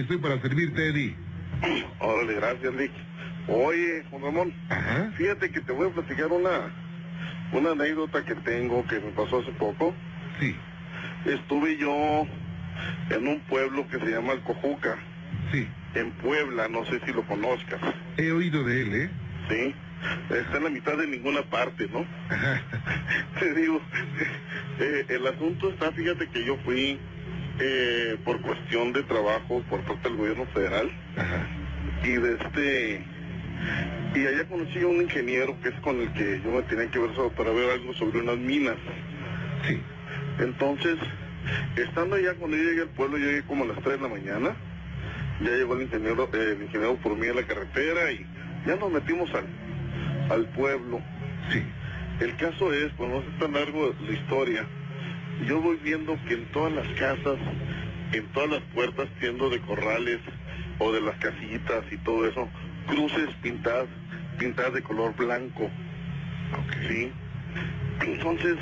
estoy para servirte, Eddie. Órale, gracias, Rick. Oye, Juan Ramón, Ajá. fíjate que te voy a platicar una, una anécdota que tengo que me pasó hace poco. Sí, Estuve yo en un pueblo que se llama Alcojuca, sí. en Puebla, no sé si lo conozcas, He oído de él, ¿eh? ¿sí? Está en la mitad de ninguna parte, ¿no? Ajá. Te digo, eh, el asunto está, fíjate que yo fui eh, por cuestión de trabajo por parte del gobierno federal Ajá. y de este y allá conocí a un ingeniero que es con el que yo me tenía que ver para ver algo sobre unas minas. Sí, Entonces, estando allá cuando yo llegué al pueblo, yo llegué como a las 3 de la mañana, ya llegó el ingeniero, eh, el ingeniero por mí a la carretera y ya nos metimos al, al pueblo. sí. El caso es, pues no es tan largo la historia, yo voy viendo que en todas las casas, en todas las puertas, tiendo de corrales o de las casitas y todo eso, cruces pintadas, pintadas de color blanco, Ok. ¿sí? Entonces,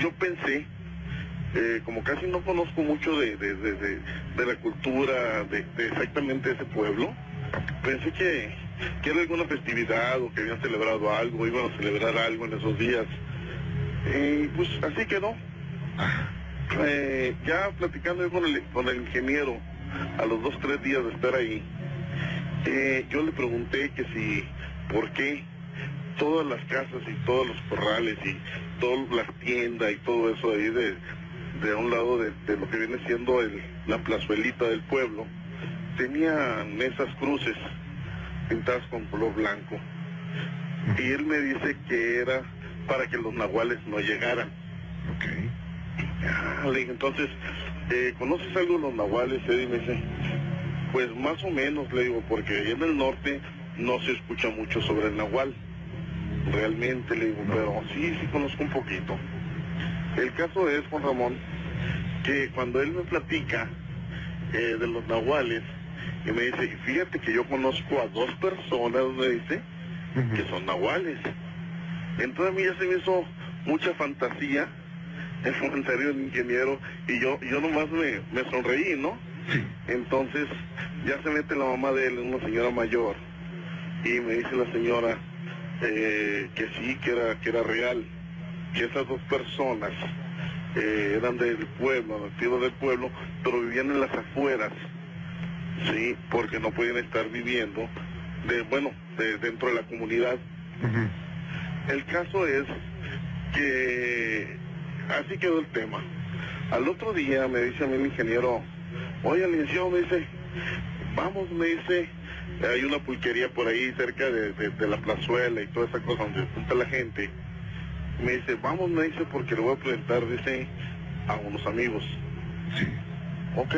yo pensé, eh, como casi no conozco mucho de, de, de, de- la cultura de, de exactamente ese pueblo, pensé que, que era alguna festividad o que habían celebrado algo, iban a celebrar algo en esos días. Y pues así quedó. Eh, ya platicando con el, ingeniero a los dos, tres días de estar ahí, eh, yo le pregunté que si, ¿por qué todas las casas y todos los corrales y todas las tiendas y todo eso ahí de, de un lado de, lo que viene siendo la plazuelita del pueblo, tenían esas cruces pintadas con color blanco? Y él me dice que era para que los nahuales no llegaran. Ah, le dije, entonces, eh, ¿conoces algo de los nahuales, Eddie? Me dice, pues más o menos, le digo, porque en el norte no se escucha mucho sobre el nahual. Realmente, le digo, pero sí, sí conozco un poquito. El caso es, Juan Ramón, que cuando él me platica eh, de los nahuales, y me dice, fíjate que yo conozco a dos personas, me dice, que son nahuales. Entonces a mí ya se me hizo mucha fantasía el comentario del ingeniero y yo, yo nomás me, me sonreí, ¿no? Sí. Entonces ya se mete la mamá de él, una señora mayor, y me dice la señora eh, que sí, que era, que era real, que esas dos personas eh, eran del pueblo, nativos del pueblo, pero vivían en las afueras, sí, porque no podían estar viviendo, de, bueno, de, dentro de la comunidad. El caso es que así quedó el tema. Al otro día me dice a mí el ingeniero, oye, licenciado, me dice, vamos, me dice, hay una pulquería por ahí cerca de, de- de la plazuela y toda esa cosa donde junta la gente. Me dice, vamos, me dice, porque le voy a presentar, dice, a unos amigos. Sí. Ok.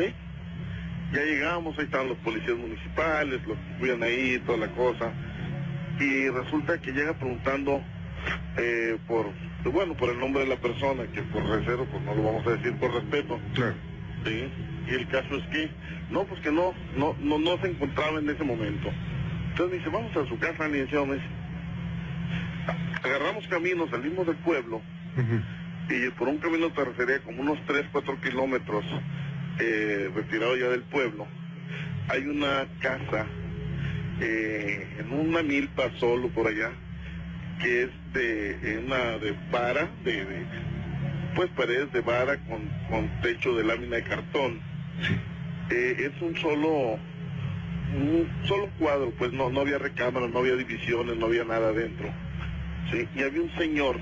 Ya llegamos, ahí estaban los policías municipales, los que cuidan ahí, toda la cosa. Y resulta que llega preguntando eh, por, bueno, por el nombre de la persona, que por reserva, pues no lo vamos a decir por respeto. Claro. ¿sí? Y el caso es que, no, pues que no, no, no, no se encontraba en ese momento. Entonces me dice, vamos a su casa, licenciado, me dice. Agarramos camino, salimos del pueblo, y por un camino de terracería como unos 3, 4 kilómetros eh, retirado ya del pueblo, hay una casa eh, en una milpa solo por allá, que es de eh, una de vara, de, de, pues paredes de vara con, con techo de lámina de cartón. Sí. Eh, es un solo un solo cuadro, pues no, no había recámaras, no había divisiones, no había nada adentro. ¿sí? Y había un señor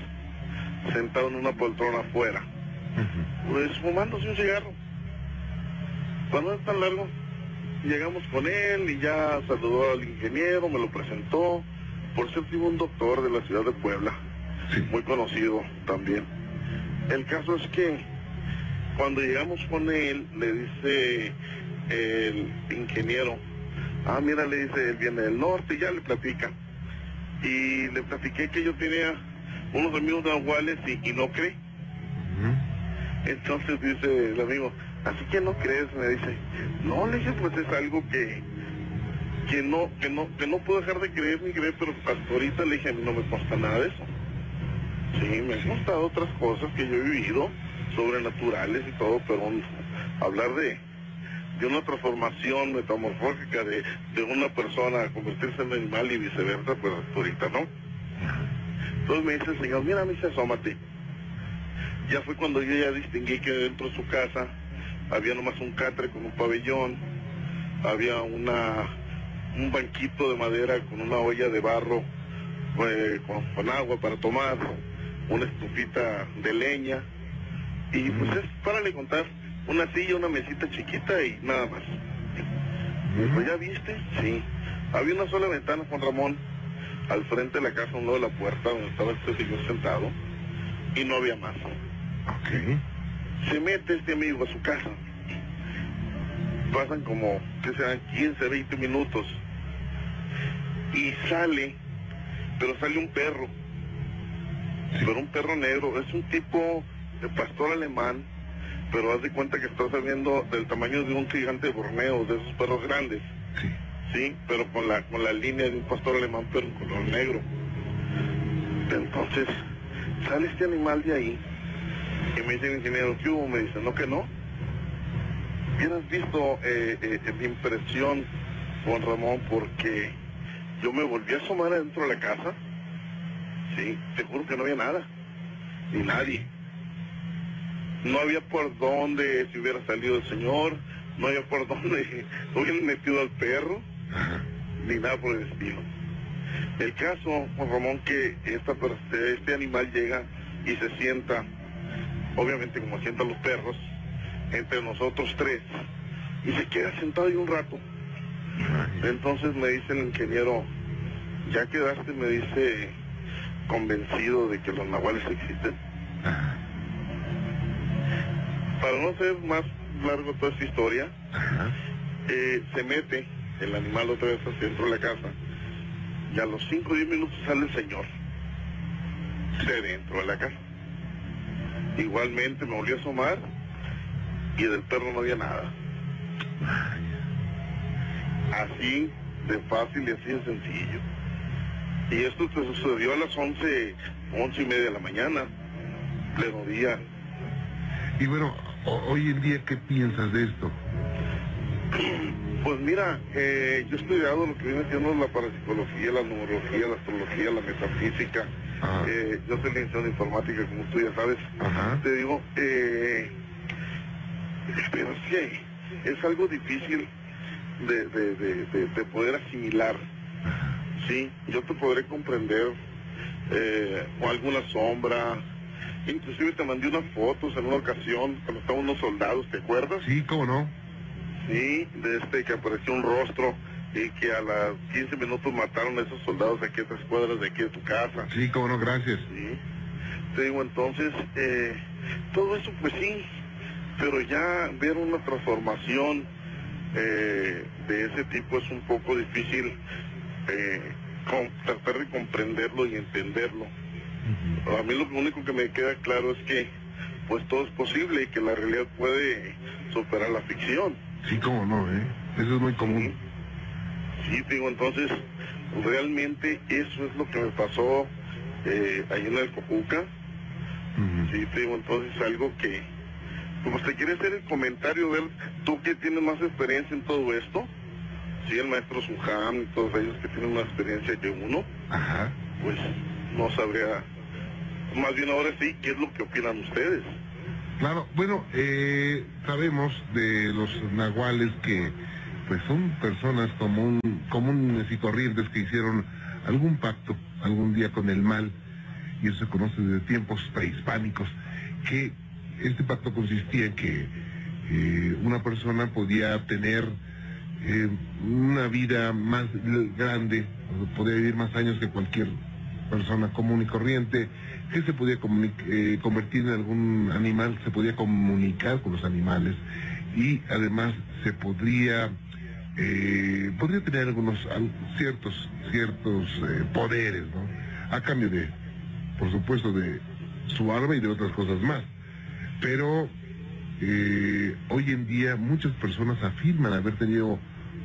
sentado en una poltrona afuera, pues fumándose un cigarro. Cuando es tan largo, llegamos con él y ya saludó al ingeniero, me lo presentó. Por iba un doctor de la ciudad de Puebla, Sí. muy conocido también. El caso es que cuando llegamos con él, le dice el ingeniero, ah, mira, le dice, él viene del norte, y ya le platica. Y le platiqué que yo tenía unos amigos de Aguales y, y no cree. Entonces dice el amigo, así que no crees, me dice, no, le dije, pues es algo que, que no, que no, que no puedo dejar de creer ni creer, pero hasta ahorita le dije, a mí no me consta nada de eso. Sí, me han constado otras cosas que yo he vivido, sobrenaturales y todo, pero hablar de, de una transformación metamorfógica de, de una persona a convertirse en animal y viceversa, pues ahorita no. Entonces me dice el señor, mira, me dice, asómate. Ya fue cuando yo ya distinguí que dentro de su casa había nomás un catre con un pabellón, había una un banquito de madera con una olla de barro eh, con, con agua para tomar, una estufita de leña, y pues es, para le contar, una silla, una mesita chiquita y nada más. Pues ya viste, sí. Había una sola ventana, Juan Ramón, al frente de la casa, a un lado de la puerta, donde estaba este señor sentado, y no había más. Ok. Se mete este amigo a su casa. Pasan como, que sean 15, 20 minutos. Y sale, pero sale un perro. Pero un perro negro, es un tipo de pastor alemán, pero haz de cuenta que está saliendo del tamaño de un gigante de Borneo, de esos perros grandes. Sí. Sí, pero con la, con la línea de un pastor alemán, pero en color negro. Entonces, sale este animal de ahí y me dice el ingeniero, ¿qué hubo? Me dice, no que no. Hubieras visto eh, eh, mi impresión, Juan Ramón, porque yo me volví a asomar adentro de la casa. Sí, te juro que no había nada, ni nadie. No había por dónde se hubiera salido el señor, no había por dónde hubieran metido al perro Ajá. ni nada por el estilo. El caso, Juan Ramón, que esta, este animal llega y se sienta, obviamente como sientan los perros, entre nosotros tres, y se queda sentado ahí un rato. Entonces me dice el ingeniero, ya quedaste, me dice, convencido de que los nahuales existen. Para no hacer más largo toda esta historia, eh, se mete el animal otra vez hacia dentro de la casa y a los 5 o 10 minutos sale el señor de dentro de la casa. Igualmente me volví a asomar y del perro no había nada. Así de fácil y así de sencillo. Y esto te sucedió a las 11, 11 y media de la mañana, pleno día. Y bueno, ho- hoy en día, ¿qué piensas de esto? Pues mira, eh, yo he estudiado lo que viene siendo la parapsicología, la numerología, la astrología, la metafísica. Eh, yo soy licenciado en informática, como tú ya sabes. Ajá. Te digo, eh, pero que es algo difícil de, de, de, de- de poder asimilar. Sí, yo te podré comprender eh, o alguna sombra. Inclusive te mandé unas fotos en una ocasión cuando estaban unos soldados, ¿te acuerdas? Sí, ¿cómo no? Sí, de este que apareció un rostro y que a las 15 minutos mataron a esos soldados de aquí a tres cuadras de aquí de tu casa. Sí, cómo no, gracias. Sí. Te digo, entonces, eh, todo eso pues sí, pero ya ver una transformación eh, de ese tipo es un poco difícil eh, con- tratar de comprenderlo y entenderlo. A mí lo único que me queda claro es que pues todo es posible y que la realidad puede superar la ficción. Sí, cómo no, ¿eh? Eso es muy común. Sí, te digo, entonces, realmente eso es lo que me pasó eh, ahí en el Cojuca. Ujú. Sí, te digo, entonces algo que, pues te quiere hacer el comentario, ver tú que tienes más experiencia en todo esto. Sí, el maestro Sujam y todos ellos que tienen más experiencia que uno, Ajá. pues no sabría, más bien ahora sí, qué es lo que opinan ustedes. Claro, bueno, eh, sabemos de los nahuales que pues son personas común, comunes y corrientes que hicieron algún pacto algún día con el mal, y eso se conoce desde tiempos prehispánicos, que este pacto consistía en que eh, una persona podía tener eh, una vida más grande, podía vivir más años que cualquier persona común y corriente, que se podía eh, convertir en algún animal, se podía comunicar con los animales y además se podría eh, podría tener algunos al- ciertos ciertos poderes, ¿no? A cambio de, por supuesto, de su arma y de otras cosas más. Pero eh, hoy en día muchas personas afirman haber tenido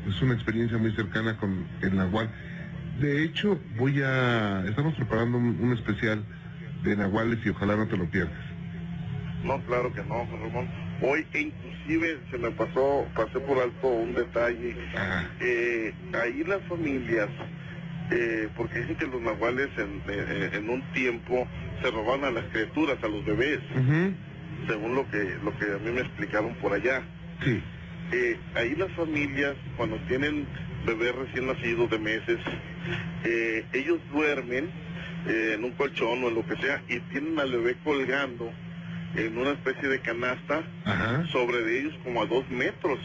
pues, una experiencia muy cercana con el nahual. De hecho, voy a estamos preparando un, un especial de nahuales y ojalá no te lo pierdas. No, claro que no, Ramón. Hoy inclusive se me pasó, pasé por alto un detalle. Eh, ahí las familias, eh, porque dicen que los nahuales en, eh, en un tiempo se roban a las criaturas, a los bebés. Según lo que, lo que a mí me explicaron por allá. Sí. Eh, ahí las familias, cuando tienen bebés recién nacidos de meses, eh, ellos duermen eh, en un colchón o en lo que sea y tienen al bebé colgando en una especie de canasta Ajá. sobre de ellos como a dos metros,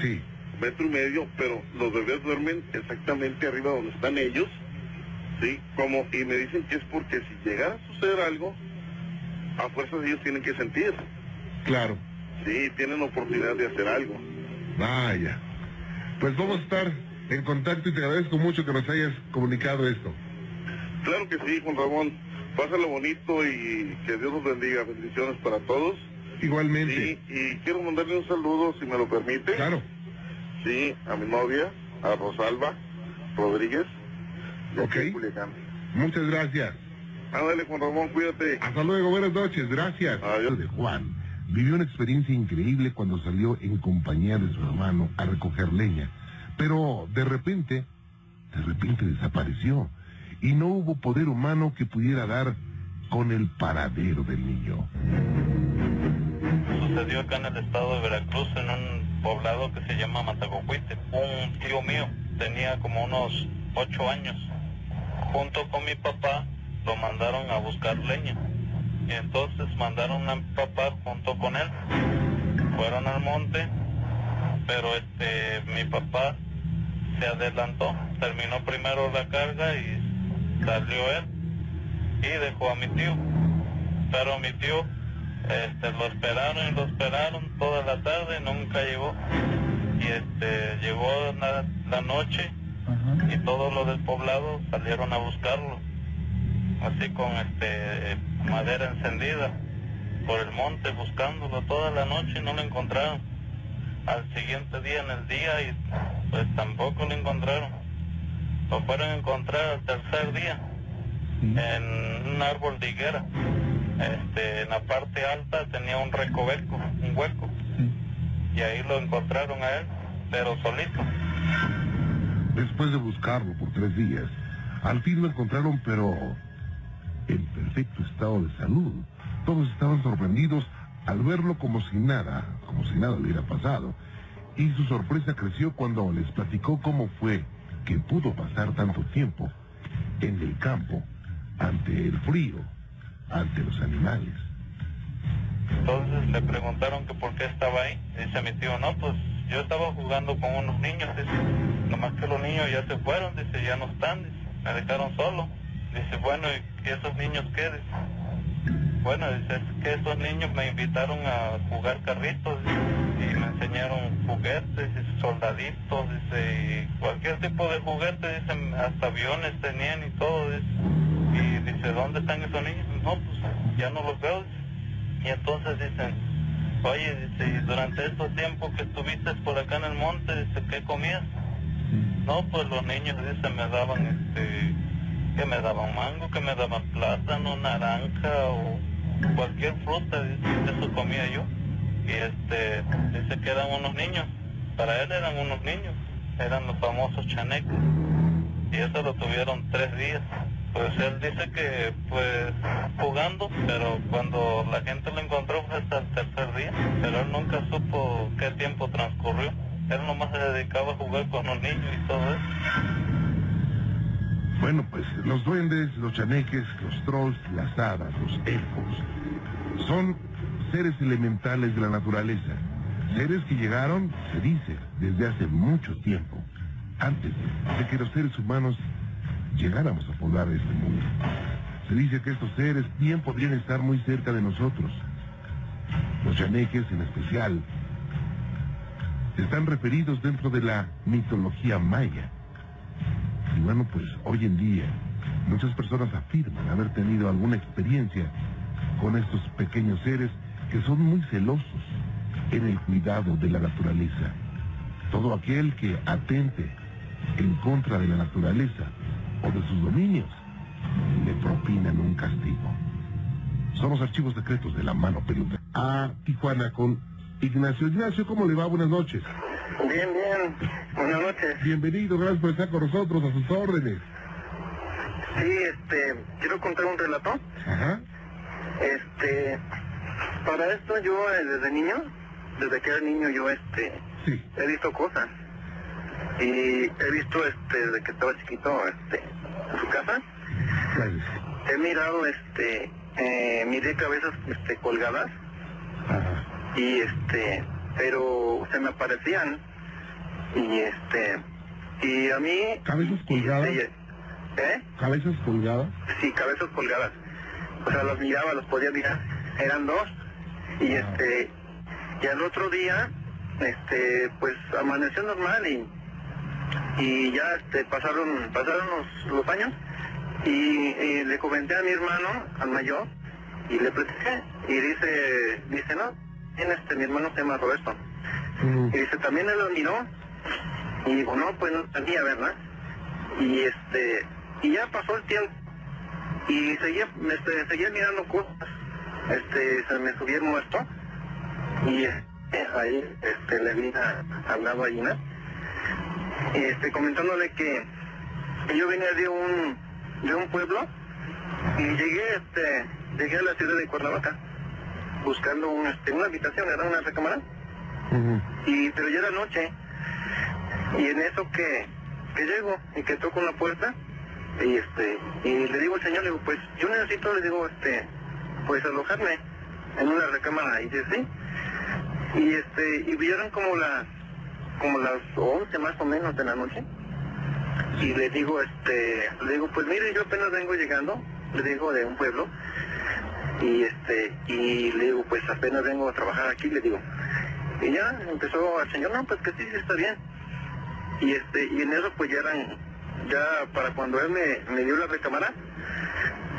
Sí. metro y medio, pero los bebés duermen exactamente arriba donde están ellos, ¿sí? Como, y me dicen que es porque si llegara a suceder algo, a fuerzas ellos tienen que sentir, Claro. ¿sí? Tienen oportunidad de hacer algo. Vaya. Pues vamos a estar en contacto y te agradezco mucho que nos hayas comunicado esto. Claro que sí, Juan Ramón. Pásalo bonito y que Dios los bendiga. Bendiciones para todos. Igualmente. Sí, y quiero mandarle un saludo, si me lo permite. Claro. Sí, a mi novia, a Rosalba Rodríguez. de Ok. Culiacán. Muchas gracias. Ándale, Juan Ramón, cuídate. Hasta luego, buenas noches, gracias. Adiós. De Juan vivió una experiencia increíble cuando salió en compañía de su hermano a recoger leña, pero de repente, de repente desapareció y no hubo poder humano que pudiera dar con el paradero del niño. Sucedió acá en el estado de Veracruz, en un poblado que se llama Matacocuite. Un tío mío tenía como unos ocho años. Junto con mi papá lo mandaron a buscar leña. Y entonces mandaron a mi papá junto con él. Fueron al monte, pero este mi papá se adelantó. Terminó primero la carga y salió él y dejó a mi tío. Pero mi tío este, lo esperaron y lo esperaron toda la tarde, nunca llegó. Y este, llegó la, la noche y todos los del poblado salieron a buscarlo, así con este madera encendida por el monte buscándolo toda la noche y no lo encontraron. Al siguiente día en el día y pues tampoco lo encontraron. Lo fueron a encontrar al tercer día en un árbol de higuera. Este, en la parte alta tenía un recoveco, un hueco. Y ahí lo encontraron a él, pero solito. Después de buscarlo por tres días, al fin lo encontraron, pero en perfecto estado de salud. Todos estaban sorprendidos al verlo como si nada, como si nada hubiera pasado. Y su sorpresa creció cuando les platicó cómo fue que pudo pasar tanto tiempo en el campo, ante el frío, ante los animales. Entonces le preguntaron que por qué estaba ahí. Dice mi tío, no, pues yo estaba jugando con unos niños, dice, nomás que los niños ya se fueron, dice, ya no están, me dejaron solo. Dice, bueno, ¿y esos niños qué? Bueno, dice, es que esos niños me invitaron a jugar carritos y me enseñaron juguetes, soldaditos, dice, y cualquier tipo de juguete, dice, hasta aviones tenían y todo, dice. Y dice, ¿dónde están esos niños? No, pues ya no los veo, dice. Y entonces dicen, oye, dice, y durante estos tiempos que estuviste por acá en el monte, dice, ¿qué comías? No, pues los niños, dice, me daban, este, que me daban mango, que me daban plátano, naranja o cualquier fruta, dice, eso comía yo. Y este, dice que eran unos niños, para él eran unos niños, eran los famosos chanecos. Y eso lo tuvieron tres días. Pues él dice que, pues, jugando, pero cuando la gente lo encontró fue hasta el tercer día. Pero él nunca supo qué tiempo transcurrió. Él nomás se dedicaba a jugar con los niños y todo eso. Bueno, pues los duendes, los chaneques, los trolls, las hadas, los elfos, son seres elementales de la naturaleza. Seres que llegaron, se dice, desde hace mucho tiempo, antes de que los seres humanos llegáramos a poblar este mundo. Se dice que estos seres bien podrían estar muy cerca de nosotros. Los chaneques en especial están referidos dentro de la mitología maya. Y bueno, pues hoy en día muchas personas afirman haber tenido alguna experiencia con estos pequeños seres que son muy celosos en el cuidado de la naturaleza. Todo aquel que atente en contra de la naturaleza o de sus dominios le propinan un castigo. Son los archivos secretos de la mano peluda. A Tijuana con Ignacio. Ignacio, ¿cómo le va? Buenas noches. Bien, bien. Buenas noches. Bienvenido, gracias por estar con nosotros, a sus órdenes. Sí, este, quiero contar un relato. Ajá. Este, para esto yo eh, desde niño, desde que era niño yo este, Sí. he visto cosas. Y he visto este, desde que estaba chiquito, este, en su casa, Gracias. he mirado este, eh, miré cabezas este, colgadas Ajá. y este, pero se me aparecían y este, y a mí... ¿Cabezas y, colgadas? este, ¿Eh? ¿Cabezas colgadas? Sí, cabezas colgadas. O sea, los miraba, los podía mirar. Eran dos. Y Ah. este, y al otro día, este, pues amaneció normal y, y ya este, pasaron, pasaron los, los años y, y le comenté a mi hermano, al mayor, y le platiqué, y dice, dice, no, este, mi hermano se llama Roberto. Ujú. Y dice, también él lo miró. Y digo, no, pues no sabía, ¿verdad? Y este, y ya pasó el tiempo. Y seguía, me, este, seguía mirando cosas. Este, se me subía el muerto. Y eh, ahí, este, le vi a- hablado a Gina. Este, comentándole que yo venía de un, de un pueblo. Y llegué, este, llegué a la ciudad de Cuernavaca. Buscando un, este, una habitación, era una recámara. Y pero ya era noche. Y en eso que, que llego y que toco una puerta y este y le digo al señor le digo pues yo necesito le digo este pues alojarme en una recámara y dice sí y este y vieron como las como las 11 más o menos de la noche. Y le digo este le digo pues mire yo apenas vengo llegando le digo de un pueblo y este y le digo pues apenas vengo a trabajar aquí le digo. Y ya empezó el señor no pues que sí, sí está bien y este y en eso pues ya eran ya para cuando él me, me dio la recámara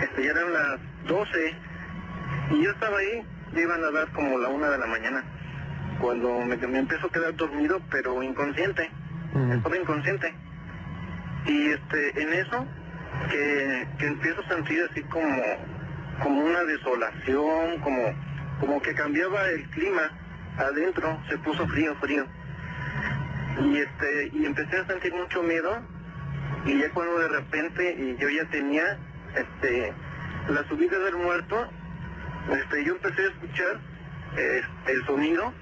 este ya eran las 12 y yo estaba ahí ya iban a dar como la una de la mañana cuando me, me empezó a quedar dormido pero inconsciente Ujú. estaba inconsciente. Y este en eso que, que empiezo a sentir así como como una desolación como como que cambiaba el clima adentro se puso frío frío. Y este y empecé a sentir mucho miedo y ya cuando de repente y yo ya tenía este la subida del muerto este yo empecé a escuchar eh, el sonido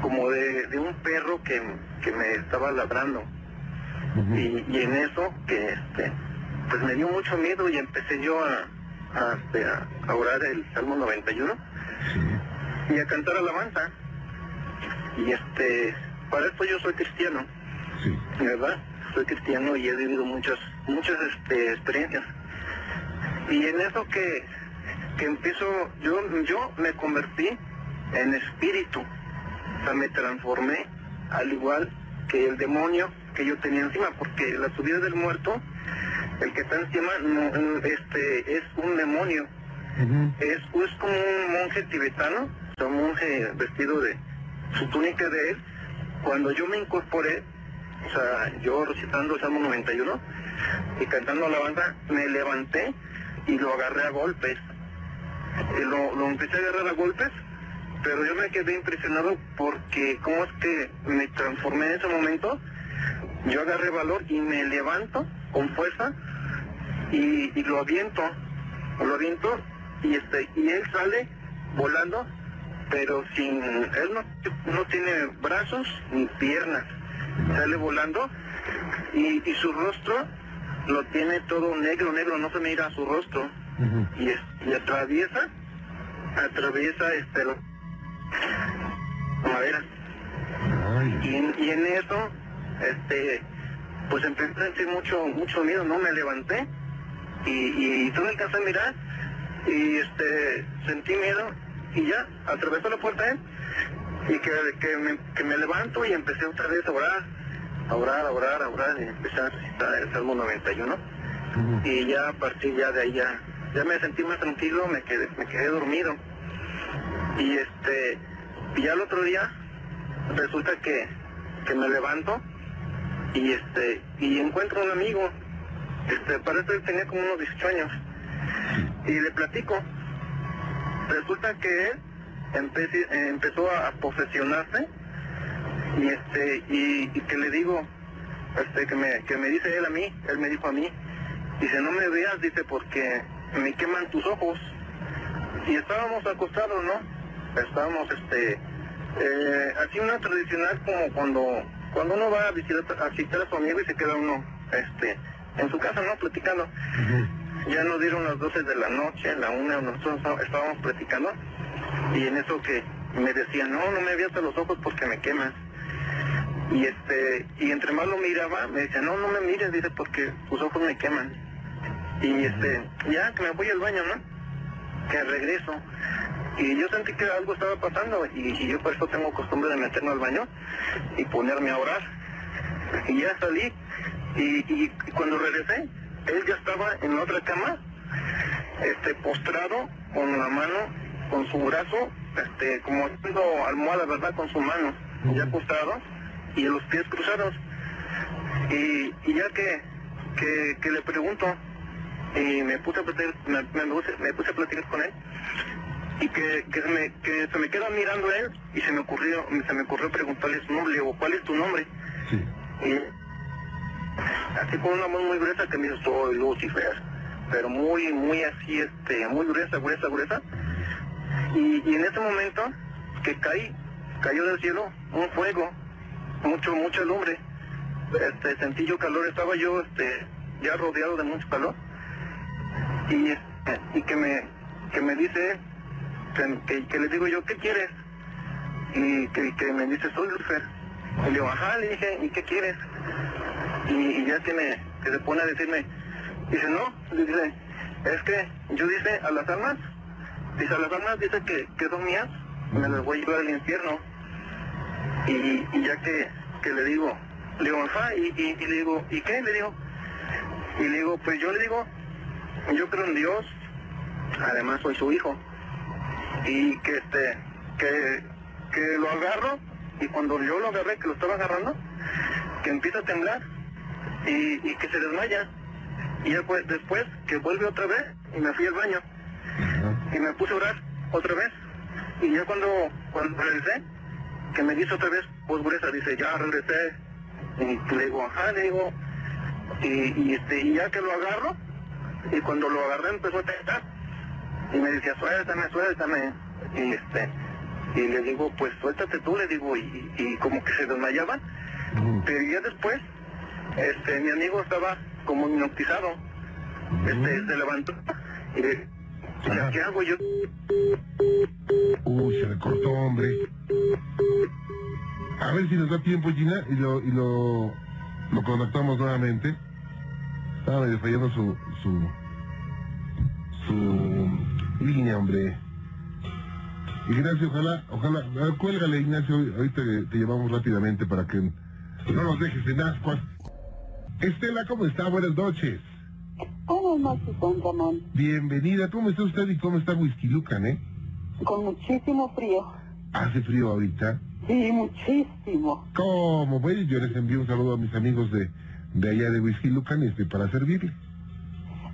como de, de un perro que, que me estaba ladrando. Y, y en eso que este pues me dio mucho miedo y empecé yo a a, este, a- orar el Salmo 91 Sí. y a cantar alabanza y este para esto yo soy cristiano Sí. ¿verdad? Soy cristiano y he vivido muchas, muchas este, experiencias. Y en eso que, que empiezo, yo, yo me convertí en espíritu. O sea, me transformé al igual que el demonio que yo tenía encima, porque la subida del muerto, el que está encima, no, este, es un demonio. Es, es como un monje tibetano, un monje vestido de su túnica de él. Cuando yo me incorporé, o sea, yo recitando el Salmo 91 y cantando la banda, me levanté y lo agarré a golpes. Y lo, lo empecé a agarrar a golpes, pero yo me quedé impresionado porque cómo es que me transformé en ese momento. Yo agarré valor y me levanto con fuerza y, y lo aviento, lo aviento y este y él sale volando, pero sin él no, no tiene brazos ni piernas, sale volando y, y su rostro lo tiene todo negro, negro, no se mira su rostro. Y, es- y atraviesa, atraviesa este lo- madera. Y en, y en eso este pues empecé a sentir mucho mucho miedo no me levanté y, y, y tú me alcanzé a mirar y este sentí miedo y ya atravesó la puerta él y que, que, me, que me levanto y empecé otra vez a orar a orar a orar a orar y empecé a recitar el Salmo 91 Ujú. y ya a partir ya de ahí ya, ya me sentí más tranquilo, me quedé, me quedé dormido. Y este, y ya el otro día resulta que, que me levanto y este, y encuentro a un amigo, este, parece que tenía como unos 18 años, y le platico. Resulta que él eh, empezó a, a posesionarse. Y este y, y que le digo este que me que me dice él a mí él me dijo a mí. Dice no me veas dice porque me queman tus ojos y estábamos acostados no estábamos este eh, así una tradicional como cuando cuando uno va a visitar a visitar a su amigo y se queda uno este en su casa no platicando ya nos dieron las 12 de la noche, la una, nosotros está- estábamos platicando y en eso que me decía, no, no me abiertas los ojos porque me quemas. Y este, y entre más lo miraba, me decía, no, no me mires, dice, porque tus ojos me queman. Y este, ya que me voy al baño, ¿no? Que regreso. Y yo sentí que algo estaba pasando y, y yo por eso tengo costumbre de meterme al baño y ponerme a orar. Y ya salí y, y cuando regresé, él ya estaba en la otra cama, este, postrado, con la mano, con su brazo, este, como haciendo almohada, ¿verdad? Con su mano, ya postrado, y los pies cruzados. Y, y ya que, que, que le pregunto, y me puse a platicar, me, me puse, me puse a platicar con él, y que, que, se me, que se me queda mirando él, y se me ocurrió, se me ocurrió preguntarle su nombre, o cuál es tu nombre. Sí. Y así con una voz muy gruesa que me dijo, soy Lucifer. Pero muy, muy así, este, muy gruesa, gruesa, gruesa. Y, y en ese momento que caí, cayó del cielo un fuego, mucho, mucha lumbre. Este, sentí yo calor, estaba yo, este, ya rodeado de mucho calor. Y, y que me, que me dice, que, que, que le digo yo, ¿qué quieres? Y que, que me dice, soy Lucifer. Y le digo, ajá, le dije, ¿y qué quieres? Y, ya que, me, que se pone a decirme, dice, no, dice, es que yo dice a las almas, dice a las almas, dice que, que son mías, me las voy a llevar al infierno. Y, y ya que, que le digo, le digo, ajá, y, y, y le digo, ¿y qué? Le digo, y le digo, pues yo le digo, yo creo en Dios, además soy su hijo, y que este, que, que lo agarro, y cuando yo lo agarré, que lo estaba agarrando, que empieza a temblar, y, y que se desmaya. Y ya pues, después que vuelve otra vez y me fui al baño y me puse a orar otra vez. Y ya cuando, cuando regresé, que me dice otra vez, voz gruesa, dice, ya regresé. Y le digo, ajá, le digo, y, y, este, y ya que lo agarro, y cuando lo agarré empezó a tentar, y me decía, suéltame, suéltame, y este, y le digo, pues suéltate tú, le digo, y, y como que se desmayaban, pero ya después, este, mi amigo estaba como hipnotizado. Este, se levantó y le Ajá. ¿qué hago yo? Uy, se le cortó, hombre. A ver si nos da tiempo, Gina, y lo, y lo, lo contactamos nuevamente. Estaba medio fallando su, su, su línea, hombre. Ignacio, ojalá, ojalá, a ver, cuélgale, Ignacio, ahorita te, te llevamos rápidamente para que no nos dejes en ascuas. Estela, ¿cómo está? Buenas noches. Buenas noches, don Ramón. Bienvenida. ¿Cómo está usted y cómo está Whisky Lucan, eh? Con muchísimo frío. Hace frío ahorita. Sí, muchísimo. ¿Cómo? Bueno, yo les envío un saludo a mis amigos de, de allá de Whisky Lucan este, para servirle.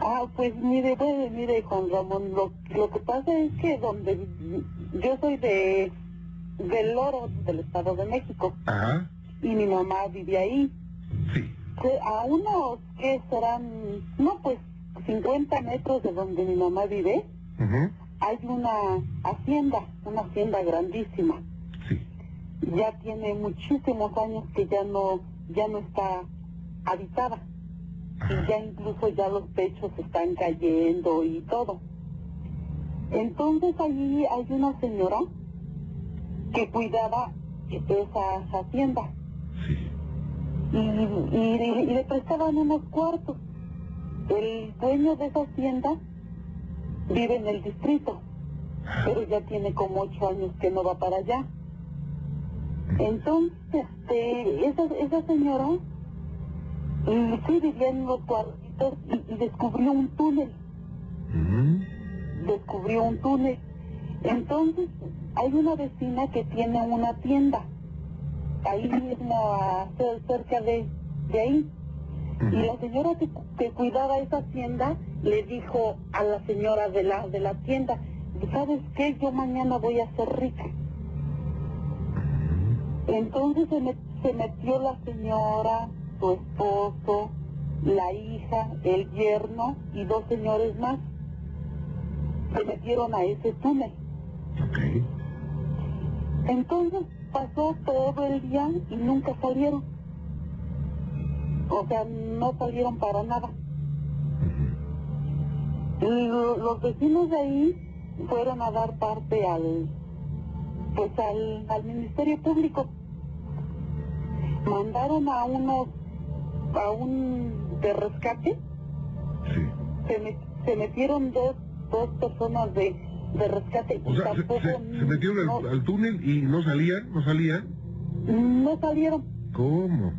Ah, pues mire, pues, mire, Juan Ramón, lo, lo que pasa es que donde yo soy de del Loro, del Estado de México, Ajá, y mi mamá vive ahí. sí. Que A unos que serán, no, pues 50 metros de donde mi mamá vive, hay una hacienda, una hacienda grandísima. Sí. ya tiene muchísimos años que ya no ya no está habitada y ya incluso ya los techos están cayendo y todo. Entonces allí hay una señora que cuidaba esa hacienda Sí. Y, y- y le prestaban unos cuartos. El dueño de esa hacienda vive en el distrito, pero ya tiene como ocho años que no va para allá. Entonces, este, esa, esa señora mm, sí vivía en los cuartitos y, y descubrió un túnel, Ujú, descubrió un túnel. Entonces, hay una vecina que tiene una tienda, ahí mismo a- cer- cerca de, de ahí. Y la señora que, que cuidaba esa tienda le dijo a la señora de la, de la tienda, ¿sabes qué? Yo mañana voy a ser rica. Entonces se, me- se metió la señora, su esposo, la hija, el yerno y dos señores más. Se metieron a ese túnel. Ok. Entonces pasó todo el día y nunca salieron. O sea, no salieron para nada. Los vecinos de ahí fueron a dar parte al pues al, al Ministerio Público. Mandaron a unos a un de rescate, Sí. se, met- se metieron dos, dos personas de, de rescate O y sea, se, tampoco se- se metieron no, al, al túnel y no salían, no salían. no salieron. ¿Cómo?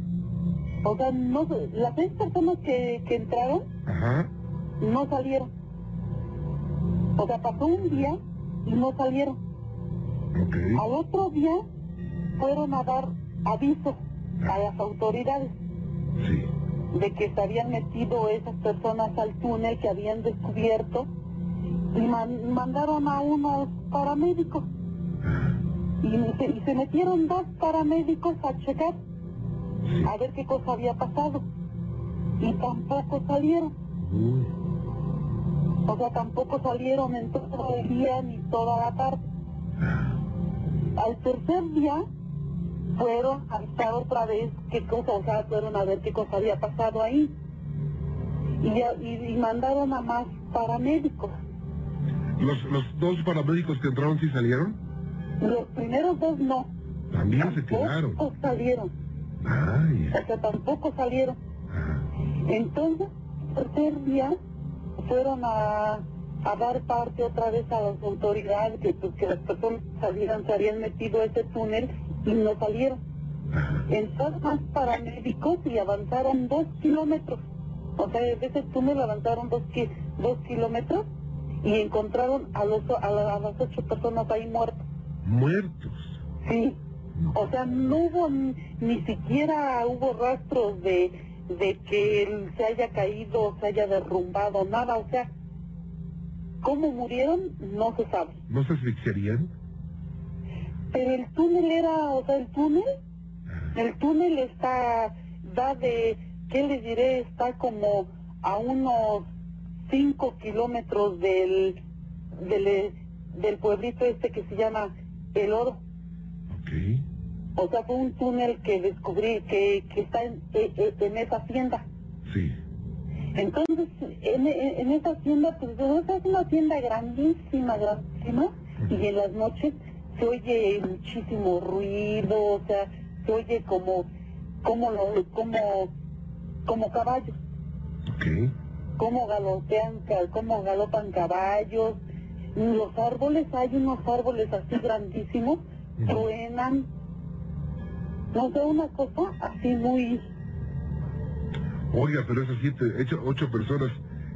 O sea, no, las seis personas que, que entraron Ajá. no salieron. O sea, pasó un día y no salieron. Ok. Al otro día fueron a dar aviso a las autoridades Sí. de que se habían metido esas personas al túnel que habían descubierto y man- mandaron a unos paramédicos. Y se, metieron dos paramédicos a checar a ver qué cosa había pasado. Y tampoco salieron. O sea, tampoco salieron en todo el día ni toda la tarde. Al tercer día fueron a buscar otra vez qué cosa, o fueron a ver qué cosa había pasado ahí. Y, y, y mandaron a más paramédicos. ¿Los, ¿Los dos paramédicos que entraron sí salieron? Los primeros dos no. También se quedaron. Tampoco salieron. Ay. O sea, tampoco salieron. Ajá. Entonces, tercer día fueron a, a dar parte otra vez a las autoridades que, pues, que las personas salieran, se habían metido a ese túnel y no salieron. Ajá. Entonces más paramédicos y avanzaron dos kilómetros. O sea, de ese túnel avanzaron dos, ki- dos kilómetros y encontraron a, los, a, la- a las ocho personas ahí muertas. Muertos. Sí. O sea, no hubo ni, ni siquiera hubo rastros de, de que él se haya caído, se haya derrumbado, nada. O sea, cómo murieron no se sabe. ¿No se asfixiarían? Pero el túnel era, o sea, el túnel, el túnel está, da de, ¿qué les diré? Está como a unos 5 kilómetros del, del, del pueblito este que se llama El Oro. Ok. O sea, fue un túnel que descubrí que, que está en, e- e- en esa hacienda. Sí. Entonces, en, en- esa hacienda, pues es una hacienda grandísima, grandísima, y en las noches se oye muchísimo ruido, o sea, se oye como, como, lo, como, como caballos, Ok. Como galopean, como galopan caballos. Los árboles, hay unos árboles así grandísimos, truenan, no sé, una cosa así muy, Oiga, pero esas siete, ocho, ocho personas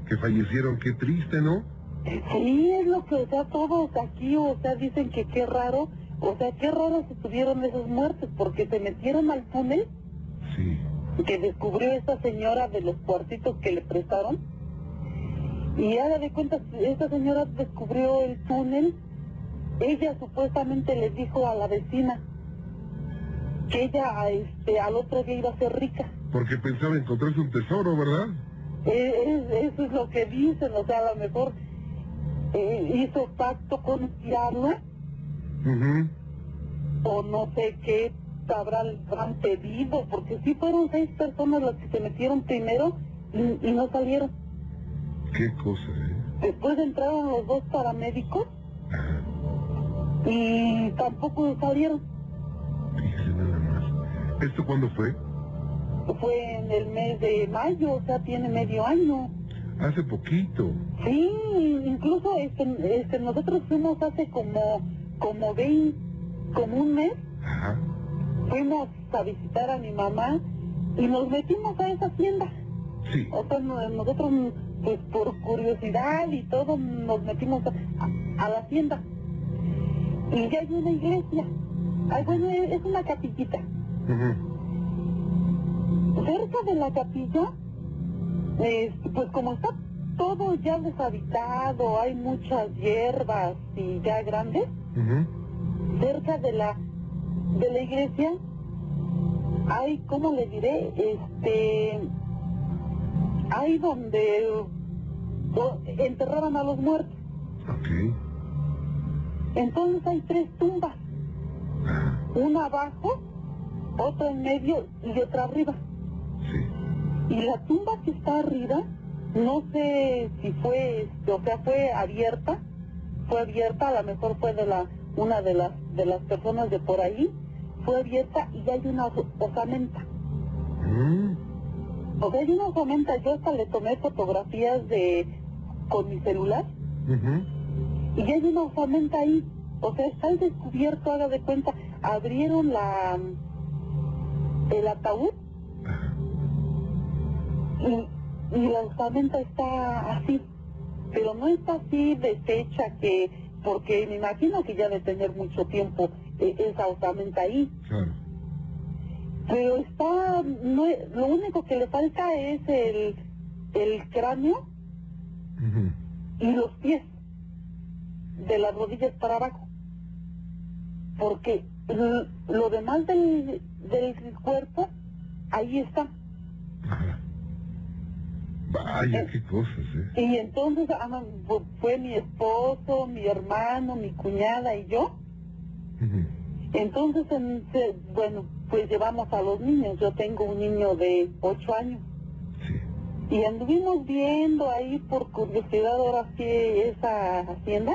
que fallecieron, qué triste, ¿no? Sí, es lo que, o sea, todos aquí, o sea, dicen que qué raro, o sea, qué raro se tuvieron esas muertes, porque se metieron al túnel Sí. que descubrió esta señora de los cuartitos que le prestaron, y haga de cuenta, esta señora descubrió el túnel, ella supuestamente le dijo a la vecina que ella, este, al otro día iba a ser rica. Porque pensaba encontrarse un tesoro, ¿verdad? Eh, es- eso es lo que dicen, o sea, a lo mejor eh, hizo pacto con Ujú. o no sé qué habrán, habrán pedido, porque sí fueron seis personas las que se metieron primero y, y no salieron. Qué cosa, ¿eh? Después entraron los dos paramédicos Ajá. y tampoco salieron. Fíjese nada más. ¿Esto cuándo fue? Fue en el mes de mayo, o sea, tiene medio año. Hace poquito. Sí, incluso este, este, nosotros fuimos hace como, como 20, como un mes, Ajá. fuimos a visitar a mi mamá y nos metimos a esa hacienda. Sí. O sea, no- nosotros, pues por curiosidad y todo, nos metimos a, a- la hacienda. Y ya hay una iglesia. Ay, bueno, es una capillita. Ujú. Cerca de la capilla, eh, pues como está todo ya deshabitado, hay muchas hierbas y ya grandes. Cerca de la de la iglesia hay, ¿cómo le diré? Este, hay donde do- enterraban a los muertos. Ok. Entonces hay tres tumbas, Ah, una abajo, otra en medio y otra arriba. sí. Y la tumba que está arriba, no sé si fue, este, o sea, fue abierta, fue abierta, a lo mejor fue de la una de las de las personas de por ahí, fue abierta y hay una os- osamenta. Mm, O sea, hay una osamenta, yo hasta le tomé fotografías de con mi celular. Y hay una osamenta ahí. O sea, está al descubierto, haga de cuenta, abrieron la el ataúd. Y, y la osamenta está así, pero no está así deshecha que, porque me imagino que ya de tener mucho tiempo eh, esa osamenta ahí, Claro. Pero está, no, lo único que le falta es el, el cráneo y los pies, de las rodillas para abajo, porque lo demás del, del cuerpo, ahí está. Ajá. Vaya, qué cosas, ¿eh? Y entonces ah, fu- fue mi esposo, mi hermano, mi cuñada y yo. Entonces, en- se- bueno, pues llevamos a los niños. Yo tengo un niño de 8 años. Sí. Y anduvimos viendo ahí por curiosidad ahora sí esa hacienda.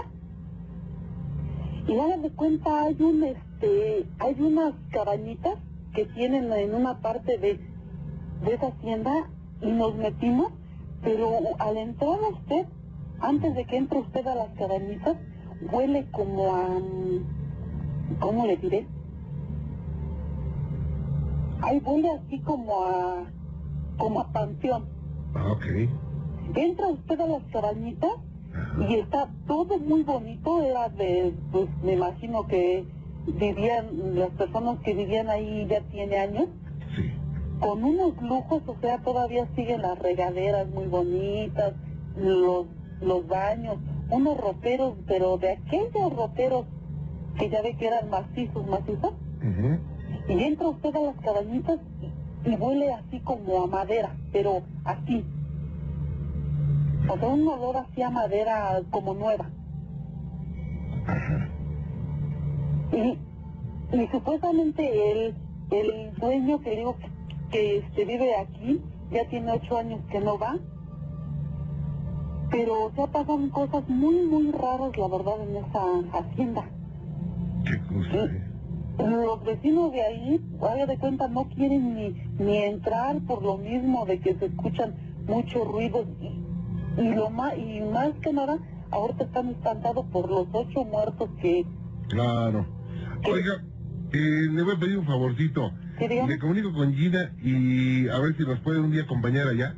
Y hagan de cuenta, hay un este, hay unas cabañitas que tienen en una parte de, de esa hacienda y nos metimos, pero al entrar usted, antes de que entre usted a las cabañitas, huele como a, ¿cómo le diré? Ahí huele así como a, como a panteón. Ah, ok. Entra usted a las cabañitas Ajá. y está todo muy bonito, era de, pues me imagino que vivían, las personas que vivían ahí ya tiene años, Sí. con unos lujos, o sea, todavía siguen las regaderas muy bonitas, los, los baños, unos roperos, pero de aquellos roperos que ya ve que eran macizos, macizos, Ujú. Y entra usted a las cabañitas y, huele así como a madera, pero así. O sea, un olor así a madera como nueva. Ajá. Y, y supuestamente el, el dueño que digo que, que, este, vive aquí, ya tiene ocho años que no va, pero o sea, pasan cosas muy, muy raras, la verdad, en esa hacienda. Qué cosa, ¿eh? Los vecinos de ahí, haga de cuenta, no quieren ni, ni entrar por lo mismo de que se escuchan muchos ruidos y, y lo más, y más que nada, ahorita están espantados por los ocho muertos que, Claro. Oiga, eh, le voy a pedir un favorcito. Me comunico con Gina y a ver si nos puede un día acompañar allá.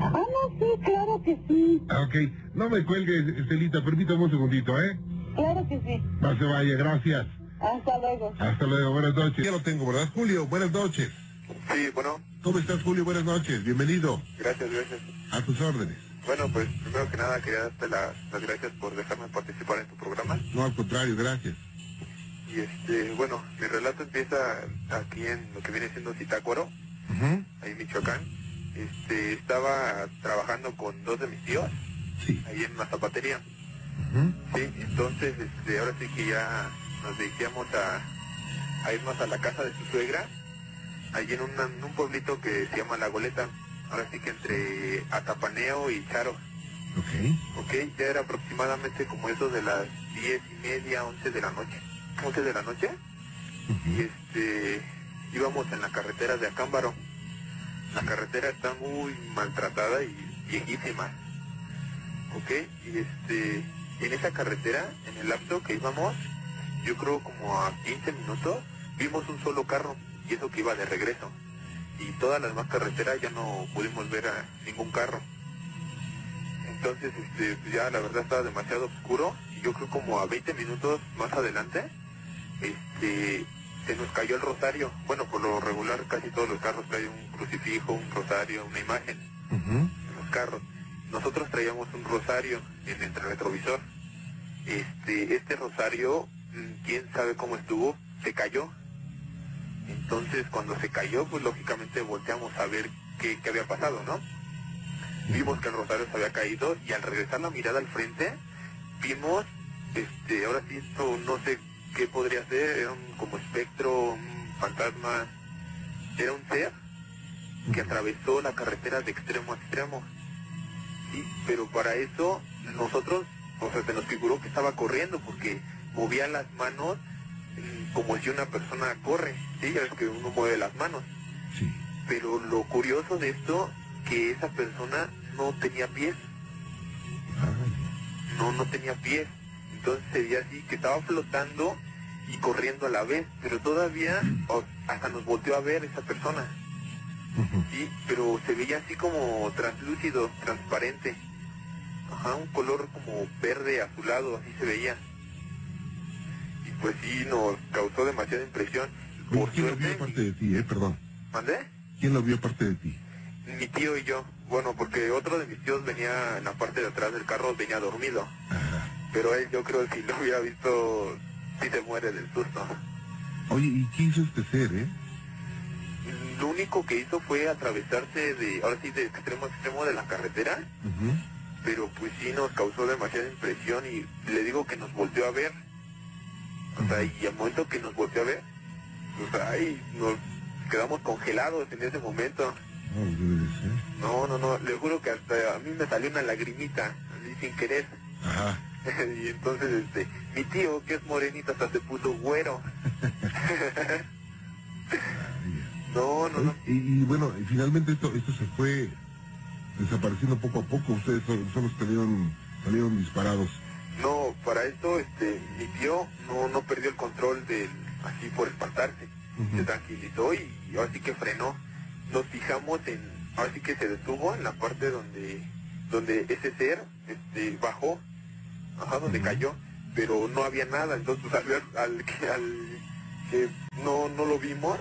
ah, no, sí, claro que sí, Ah, ok. No me cuelgue, Estelita, permítame un segundito, ¿eh? claro que sí. No se vaya, gracias. Hasta luego. Hasta luego, buenas noches. Ya lo tengo, ¿verdad, Julio? Buenas noches. Sí, bueno, ¿Cómo estás, Julio? Buenas noches. Bienvenido. gracias, gracias. A tus órdenes. Bueno, pues primero que nada quería darte las, las gracias por dejarme participar en tu programa. No, al contrario, gracias. Y este, bueno, mi relato empieza aquí en lo que viene siendo Zitácuaro, ahí en Michoacán. Este, estaba trabajando con dos de mis tíos, Sí. ahí en una zapatería. Sí, entonces, este, ahora sí que ya nos dirigíamos a, a irnos a la casa de su suegra, allí en, una- en un pueblito que se llama La Goleta, ahora sí que entre Atapaneo y Charo. Ok. Ok, ya era aproximadamente como eso de las diez y media, once de la noche. Once de la noche, y este, íbamos en la carretera de Acámbaro. La carretera está muy maltratada y viejísima. Ok, y este, en esa carretera, en el lapso que íbamos, yo creo como a 15 minutos, vimos un solo carro, y eso que iba de regreso. Y todas las demás carreteras ya no pudimos ver a ningún carro. Entonces, este, pues ya la verdad estaba demasiado oscuro, y yo creo como a 20 minutos más adelante, este, se nos cayó el rosario. Bueno, por lo regular casi todos los carros traen un crucifijo, un rosario, una imagen en los carros. nosotros traíamos un rosario en el retrovisor. Este, este rosario, quién sabe cómo estuvo, se cayó. Entonces cuando se cayó, pues lógicamente volteamos a ver qué, qué había pasado, ¿no? Vimos que el rosario se había caído y al regresar la mirada al frente, vimos, este, ahora sí esto no sé qué podría ser, era un como espectro, un fantasma, era un ser que atravesó la carretera de extremo a extremo. Sí, pero para eso nosotros, o sea, se nos figuró que estaba corriendo porque movía las manos mm, como si una persona corre, sí, ves que uno mueve las manos. Sí. Pero lo curioso de esto, que esa persona no tenía pies, Ay, no, no tenía pies. Entonces se veía así que estaba flotando y corriendo a la vez, pero todavía hasta nos volteó a ver esa persona. Sí, pero se veía así como translúcido, transparente. Ajá, un color como verde azulado, así se veía. Pues sí, nos causó demasiada impresión. Por ¿Quién lo vio suerte, aparte de ti, eh? Perdón. ¿mandé? ¿Quién lo vio aparte de ti? Mi tío y yo. Bueno, porque otro de mis tíos venía en la parte de atrás del carro, venía dormido. Ajá. Pero él, yo creo que si lo hubiera visto, sí se muere del susto. Oye, ¿y qué hizo este ser, eh? Lo único que hizo fue atravesarse de, ahora sí, de extremo a extremo de la carretera. Ujú. pero pues sí nos causó demasiada impresión y le digo que nos volteó a ver. O sea, y al momento que nos volteó a ver, o sea, ahí nos quedamos congelados en ese momento. No. No, no, le juro que hasta a mí me salió una lagrimita, así sin querer. Ajá. y entonces, este, mi tío, que es morenito, hasta se puso güero. no, no, no. Y, y bueno, y finalmente esto, esto se fue desapareciendo poco a poco. Ustedes salieron, salieron disparados. Para esto, este, mi tío no, no perdió el control del, así por espantarse. Se tranquilizó y ahora sí que frenó. Nos fijamos en, ahora sí que se detuvo en la parte donde, donde ese ser, este, bajó, ajá, donde cayó, pero no había nada. Entonces, al, ver- al, que- al que no, no lo vimos,